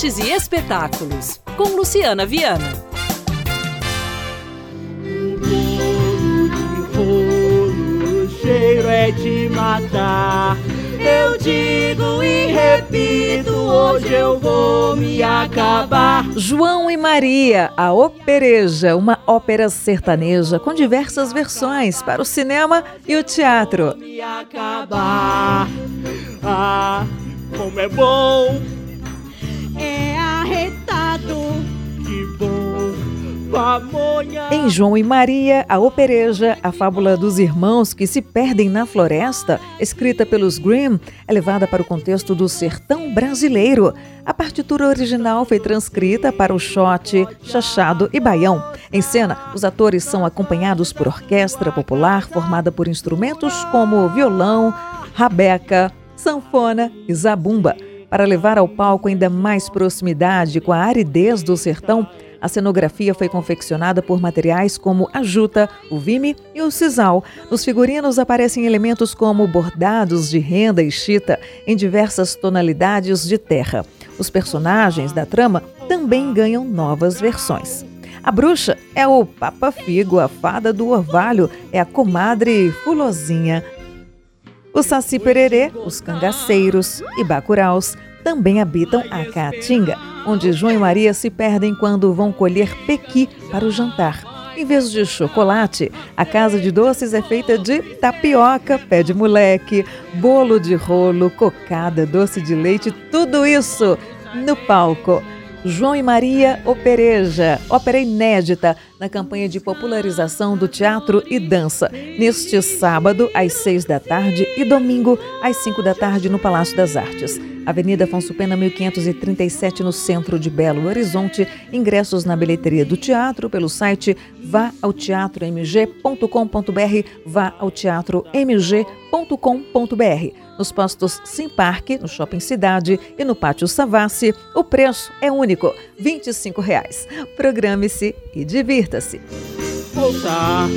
Artes e espetáculos, com Luciana Viana. O cheiro é de matar. Eu digo e repito, hoje eu vou me acabar. João e Maria, a Opereja, uma ópera sertaneja com diversas versões para o cinema e o teatro. Me acabar. Ah, como é bom. Em João e Maria, a Opereja, a fábula dos irmãos que se perdem na floresta, escrita pelos Grimm, é levada para o contexto do sertão brasileiro. A partitura original foi transcrita para o xote, chachado e baião. Em cena, os atores são acompanhados por orquestra popular formada por instrumentos como violão, rabeca, sanfona e zabumba. Para levar ao palco ainda mais proximidade com a aridez do sertão, a cenografia foi confeccionada por materiais como a juta, o vime e o sisal. Nos figurinos aparecem elementos como bordados de renda e chita em diversas tonalidades de terra. Os personagens da trama também ganham novas versões. A bruxa é o Papa Figo, a fada do orvalho é a comadre Fulozinha. O Saci Pererê, os cangaceiros e bacuraus também habitam a Caatinga, onde João e Maria se perdem quando vão colher pequi para o jantar. Em vez de chocolate, a casa de doces é feita de tapioca, pé de moleque, bolo de rolo, cocada, doce de leite, tudo isso no palco. João e Maria Opereja, ópera inédita na campanha de popularização do teatro e dança, neste sábado às seis da tarde e domingo às cinco da tarde no Palácio das Artes. Avenida Afonso Pena, 1537, no centro de Belo Horizonte. Ingressos na bilheteria do teatro pelo site vá ao teatromg.com.br, vá ao teatromg.com.br. Nos postos Sim Parque, no Shopping Cidade e no Pátio Savassi, o preço é único, 25 reais. Programe-se e divirta-se. Ouça,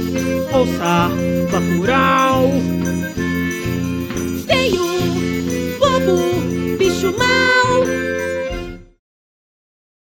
ouça, Bacurau.